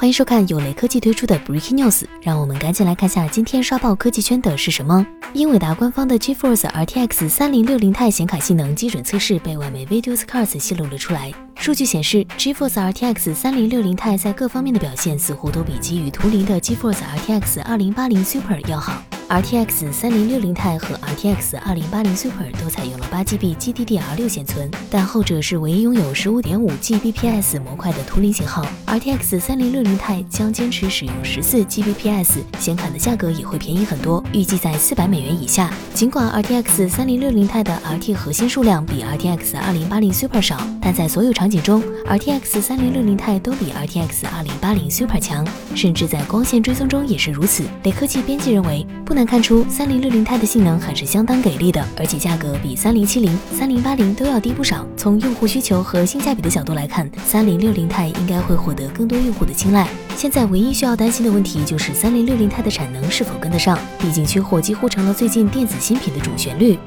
欢迎收看有雷科技推出的 Breaking News，让我们赶紧来看下今天刷爆科技圈的是什么。英伟达官方的 GeForce RTX 3060 Ti 显卡性能基准测试被外媒 Videoscars 泄露了出来。数据显示，GeForce RTX 3060 Ti 在各方面的表现似乎都比基于图灵的 GeForce RTX 2080 Super 要好。RTX 3060 Ti 和 RTX 2080 Super 都采用了 8GB GDDR6 显存，但后者是唯一拥有 15.5Gbps 模块的图灵型号。RTX 3060 Ti 将坚持使用 14Gbps 显卡的价格也会便宜很多，预计在400美元以下。尽管 RTX 3060 Ti 的 RT 核心数量比 RTX 2080 Super 少，但在所有场景中，RTX 3060 Ti 都比 RTX 2080 Super 强，甚至在光线追踪中也是如此。雷科技编辑认为，不能。能看出三零六零 Ti 的性能还是相当给力的，而且价格比三零七零、三零八零都要低不少。从用户需求和性价比的角度来看，三零六零 Ti 应该会获得更多用户的青睐。现在唯一需要担心的问题就是三零六零 Ti 的产能是否跟得上，毕竟缺货几乎成了最近电子新品的主旋律。